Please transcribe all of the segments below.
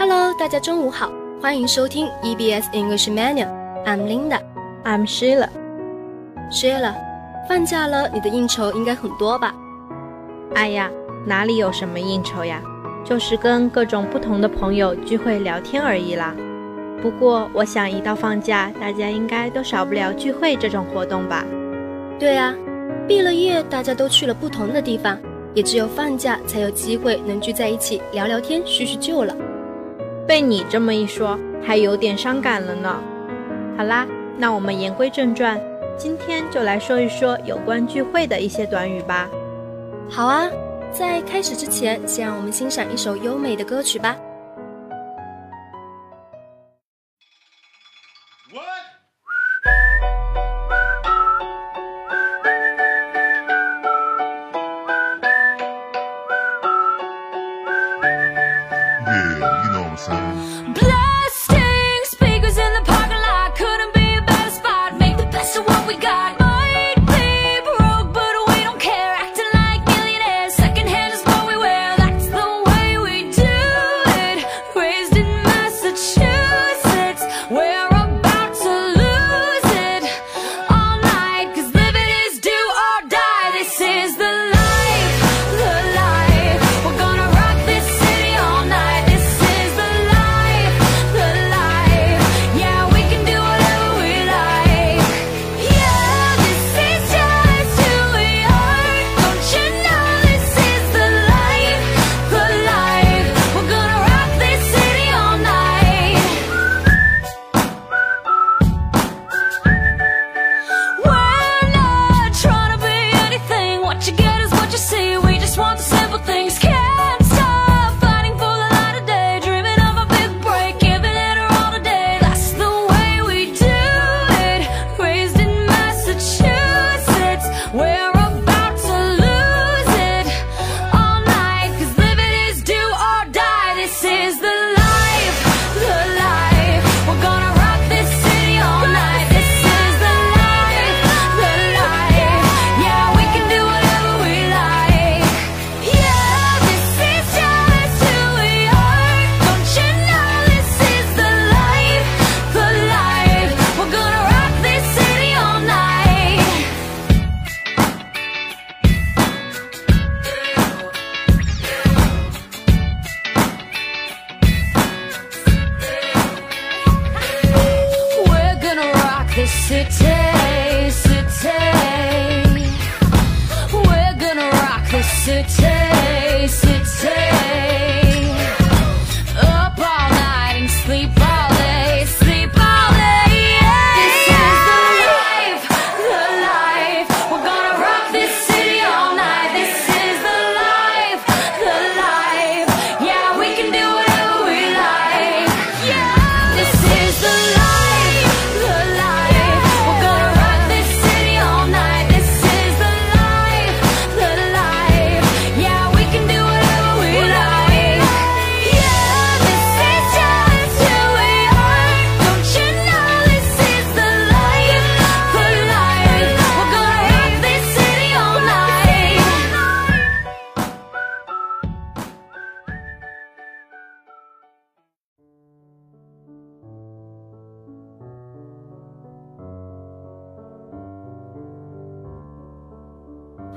Hello，大家中午好，欢迎收听 EBS English Manual。I'm Linda。I'm Sheila。Sheila，放假了，你的应酬应该很多吧？哎呀，哪里有什么应酬呀，就是跟各种不同的朋友聚会聊天而已啦。不过，我想一到放假，大家应该都少不了聚会这种活动吧？对啊，毕了业，大家都去了不同的地方，也只有放假才有机会能聚在一起聊聊天、叙叙旧了。被你这么一说，还有点伤感了呢。好啦，那我们言归正传，今天就来说一说有关聚会的一些短语吧。好啊，在开始之前，先让我们欣赏一首优美的歌曲吧。song, son. Blood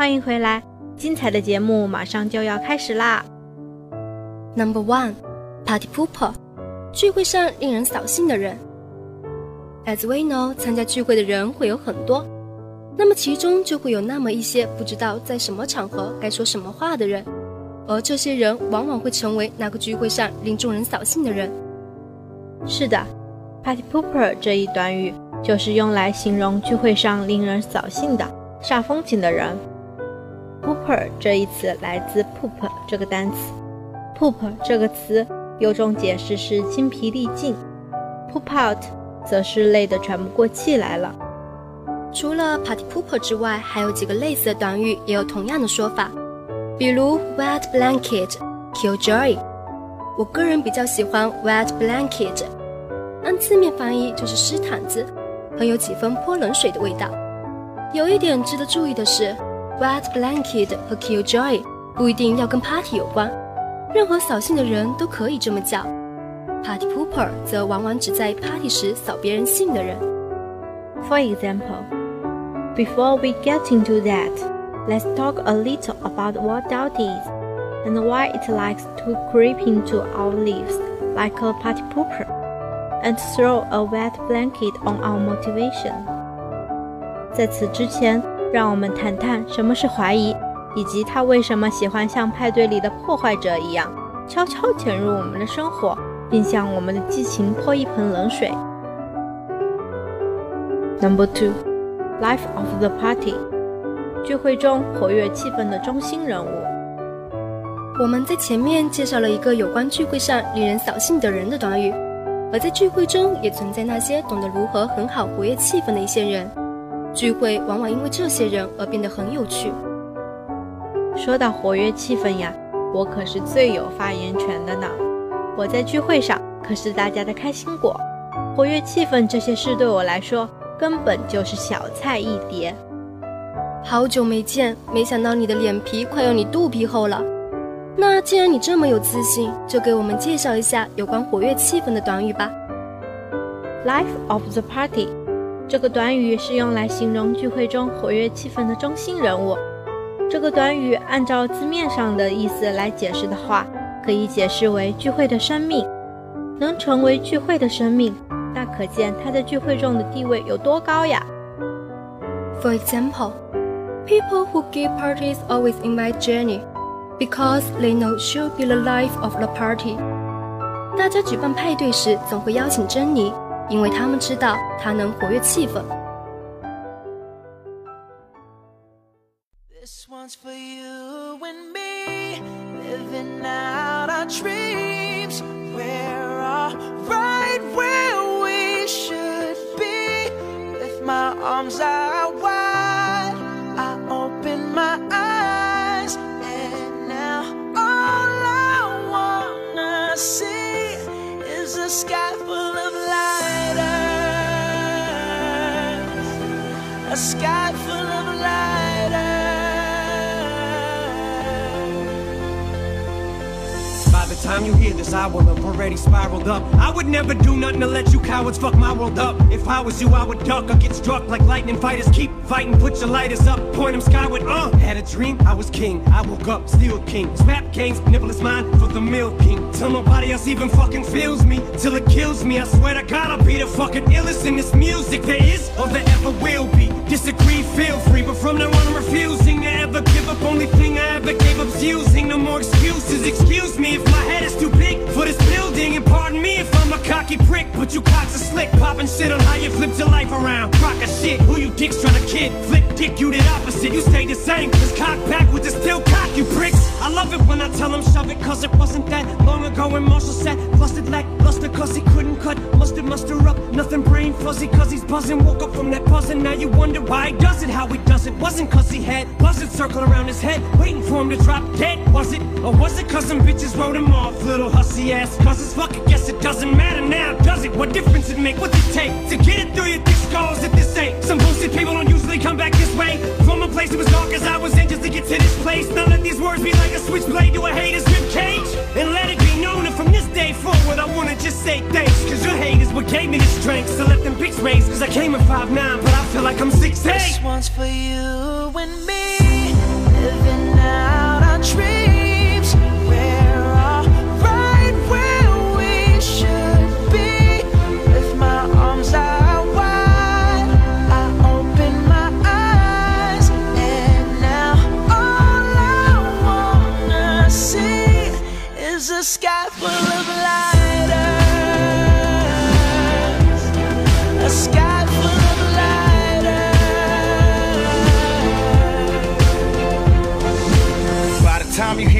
欢迎回来，精彩的节目马上就要开始啦！Number one, party pooper，聚会上令人扫兴的人。As we know，参加聚会的人会有很多，那么其中就会有那么一些不知道在什么场合该说什么话的人，而这些人往往会成为那个聚会上令众人扫兴的人。是的，party pooper 这一短语就是用来形容聚会上令人扫兴的、煞风景的人。Pooper 这一词来自 poop 这个单词，poop 这个词有种解释是精疲力尽，poop out 则是累得喘不过气来了。除了 party pooper 之外，还有几个类似的短语也有同样的说法，比如 wet blanket、killjoy。我个人比较喜欢 wet blanket，按字面翻译就是湿毯子，很有几分泼冷水的味道。有一点值得注意的是 ，wet blanket 和 killjoy 不一定要跟 party 有关，任何扫兴的人都可以这么叫。 Party pooper 则往往指在 party 时扫别人兴的人。 For example, before we get into that, let's talk a little about what doubt is and why it likes to creep into our lives like a party pooper and throw a wet blanket on our motivation. 在此之前， 让我们谈谈什么是怀疑，以及他为什么喜欢像派对里的破坏者一样，悄悄潜入我们的生活，并向我们的激情泼一盆冷水。Number two, life of the party，聚会中活跃气氛的中心人物。我们在前面介绍了一个有关聚会上令人扫兴的人的短语，而在聚会中也存在那些懂得如何很好活跃气氛的一些人。聚会往往因为这些人而变得很有趣。说到活跃气氛呀，我可是最有发言权的呢。我在聚会上可是大家的开心果，活跃气氛这些事对我来说根本就是小菜一碟。好久没见，没想到你的脸皮快要你肚皮厚了。那既然你这么有自信，就给我们介绍一下有关活跃气氛的短语吧。Life of the party，这个短语是用来形容聚会中活跃气氛的中心人物。这个短语按照字面上的意思来解释的话，可以解释为聚会的生命。能成为聚会的生命，那可见他在聚会中的地位有多高呀。For example, people who give parties always invite Jenny because they know she'll be the life of the party. 大家举办派对时总会邀请珍妮，因为他们知道它能活跃气氛。I will already spiraled up. I would never do nothing to let you cowards fuck my world up. If I was you, I would duck or get struck like lightning fighters. Keep fighting, put your lighters up, point them skyward. Uh, had a dream, I was king. I woke up, still king. Snap games, nibble is mine for the milk king. Till nobody else even fucking feels me, till it kills me. I swear to God, I'll be the fucking illest in this music there is or there ever will be. Disagree, feel free, but from now on, I'm refusing to ever give up. Only thing I ever gave up's using. No more excuses. Excuse me if my head is too big for this building, and pardon me if I'm a cocky prick. But you cocks are slick, popping shit on how you flipped your life around. Crock of shit, who you dicks trying to kid? Flick dick, you did opposite. You stay the same, cause cock back with the still cock, you pricks. I love it when I tell them shove it, cause it wasn't that long ago when Marshall said, flustered lack luster, cause he couldn't cut. Mustard, muster up, nothing brain fuzzy, cause he's buzzing. Woke up from that buzzing, now you wonder why he does it, how he does it. Wasn't cause he had buzzards circle around his head, waiting for him to drop dead, was it? Or was it cause some bitches wrote him off, little hussy ass? It's fuck, I guess it doesn't matter now, does it? What difference it make? What's it take to get it through your thick skulls if this ain't? Some bullshit people don't usually come back this way. From a place that was dark as I was in just to get to this place. Now let these words be like a switchblade to a hater's rib from forward, I wanna just say thanks. Cause your hate is what gave me the strength to let them pics raise. Cause I came in 5'9, but I feel like I'm 6'8. This one's for you and me, is a sky full of lighters. A sky full of lighters. By the time you hear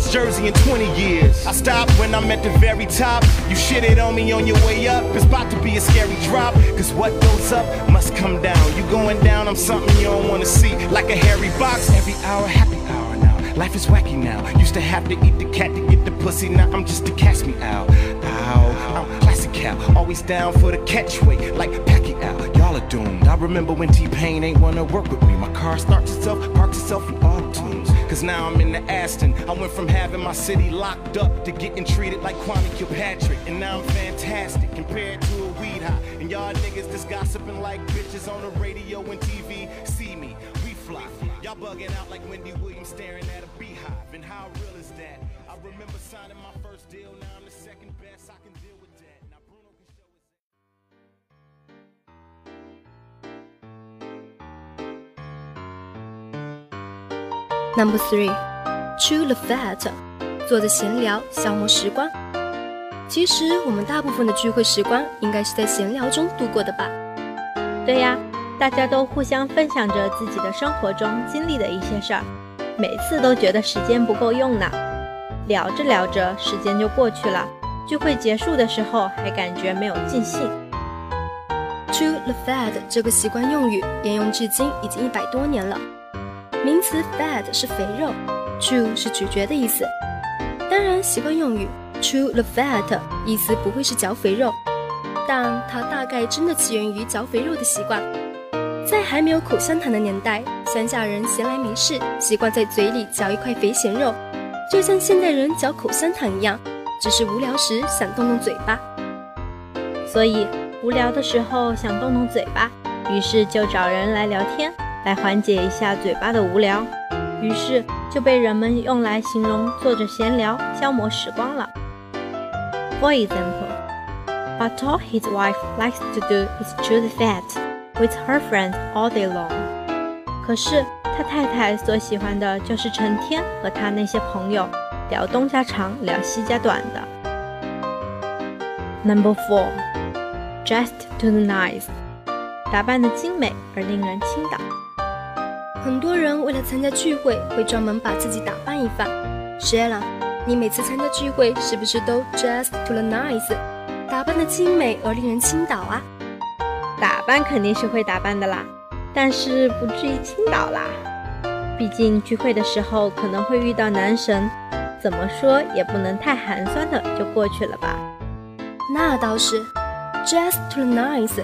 jersey in 20 years. I stopped when I'm at the very top. You shit it on me on your way up. It's about to be a scary drop. Cause what goes up must come down. You going down, I'm something you don't wanna see. Like a hairy box, every hour, happy hour now. Life is wacky now. Used to have to eat the cat to get the pussy. Now I'm just to catch me out. Ow, I'm classic cow. Always down for the catchweight, like Pacquiao. Y'all are doomed. I remember when T-Pain ain't wanna work with me. My car starts itself, parks itself in auto tunes. Cause now I'm in the Aston. I went from having my city locked up to getting treated like Kwame Kilpatrick. And now I'm fantastic compared to a weed high. And y'all niggas just gossiping like bitches on the radio and TV. See me, we fly. Y'all bugging out like Wendy Williams staring at a beehive. And how real is that? I remember signing my Number three, chew the fat，坐着闲聊消磨时光。其实我们大部分的聚会时光应该是在闲聊中度过的吧？对呀，大家都互相分享着自己的生活中经历的一些事儿，每次都觉得时间不够用呢。聊着聊着，时间就过去了，聚会结束的时候还感觉没有尽兴。chew the fat 这个习惯用语沿用至今已经一百多年了。名词 fat 是肥肉，chew 是咀嚼的意思。当然，习惯用语 chew the fat 意思不会是嚼肥肉，但它大概真的起源于嚼肥肉的习惯。在还没有口香糖的年代，乡下人闲来没事，习惯在嘴里嚼一块肥咸肉，就像现代人嚼口香糖一样，只是无聊时想动动嘴巴。所以无聊的时候想动动嘴巴，于是就找人来聊天，来缓解一下嘴巴的无聊。于是就被人们用来形容坐着闲聊、消磨时光了。For example, but all his wife likes to do is chew the fat with her friends all day long. 可是他太太所喜欢的就是成天和他那些朋友聊东家长、聊西家短的。Number four, dressed to the nines，打扮的精美而令人倾倒。很多人为了参加聚会，会专门把自己打扮一番。Shella，你每次参加聚会是不是都 dressed to the nines，打扮的精美而令人倾倒啊？打扮肯定是会打扮的啦，但是不至于倾倒啦。毕竟聚会的时候可能会遇到男神，怎么说也不能太寒酸的就过去了吧。那倒是，dressed to the nines，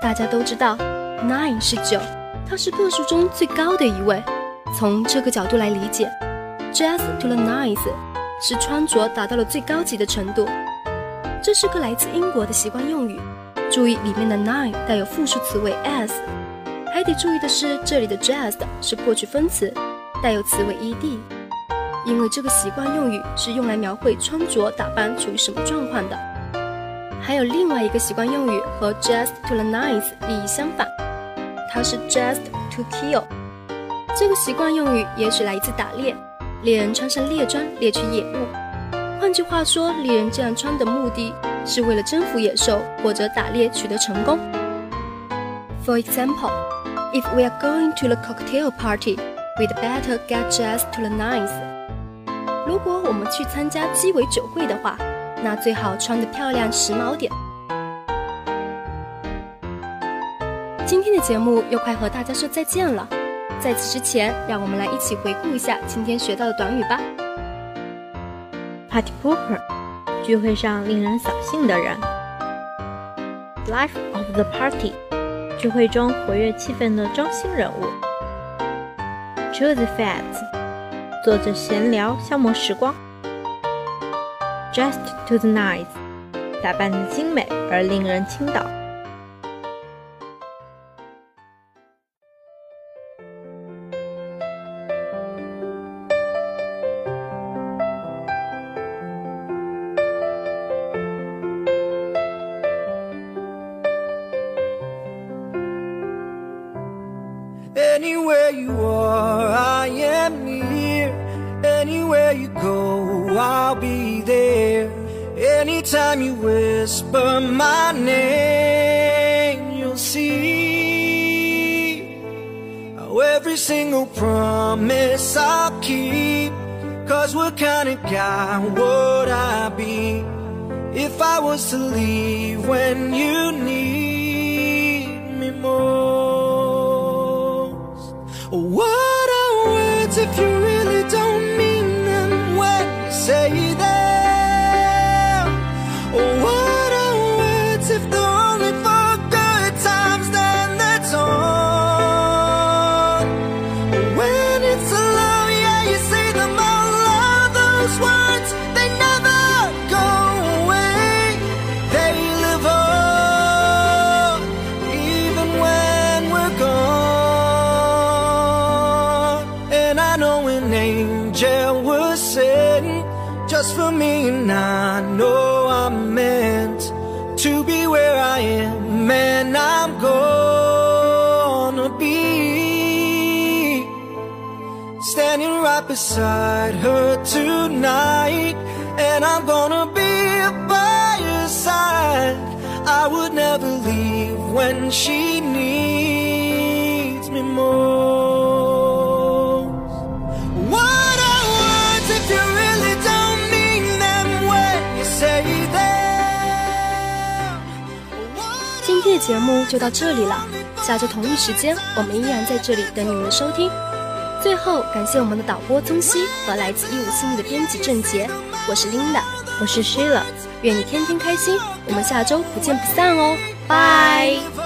大家都知道，nine 是九，它是个数中最高的一位。从这个角度来理解 dress to the nines 是穿着达到了最高级的程度。这是个来自英国的习惯用语。注意里面的 nine 带有复数词尾 s，还得注意的是，这里的 dressed 是过去分词，带有词尾 ed，因为这个习惯用语是用来描绘穿着打扮处于什么状况的。还有另外一个习惯用语和 dressed to the nines 意义相反，它是 dressed to kill。这个习惯用语也许来自打猎，猎人穿上猎装猎取野物。换句话说，猎人这样穿的目的是为了征服野兽或者打猎取得成功。For example, if we are going to the cocktail party, we'd better get dressed to the nines. 如果我们去参加鸡尾酒会的话，那最好穿得漂亮时髦点。今天的节目又快和大家说再见了，在此之前，让我们来一起回顾一下今天学到的短语吧。Party pooper，聚会上令人扫兴的人。Life of the party，聚会中活跃气氛的中心人物。Chew the fat，坐着闲聊消磨时光。Dressed to the nines，打扮的精美而令人倾倒。I'll be there. Anytime you whisper my name, you'll see how every single promise I'll keep. Cause what kind of guy would I be if I was to leave when you need me most? What are words if you sei and I'm gonna be standing right beside her tonight, and I'm gonna be by her side. I would never leave when she 节目就到这里了，下周同一时间我们依然在这里等你们的收听。最后，感谢我们的导播宗熙和来自一五四一的编辑郑杰，我是 Linda，我是 Sheila，愿你天天开心，我们下周不见不散哦，拜。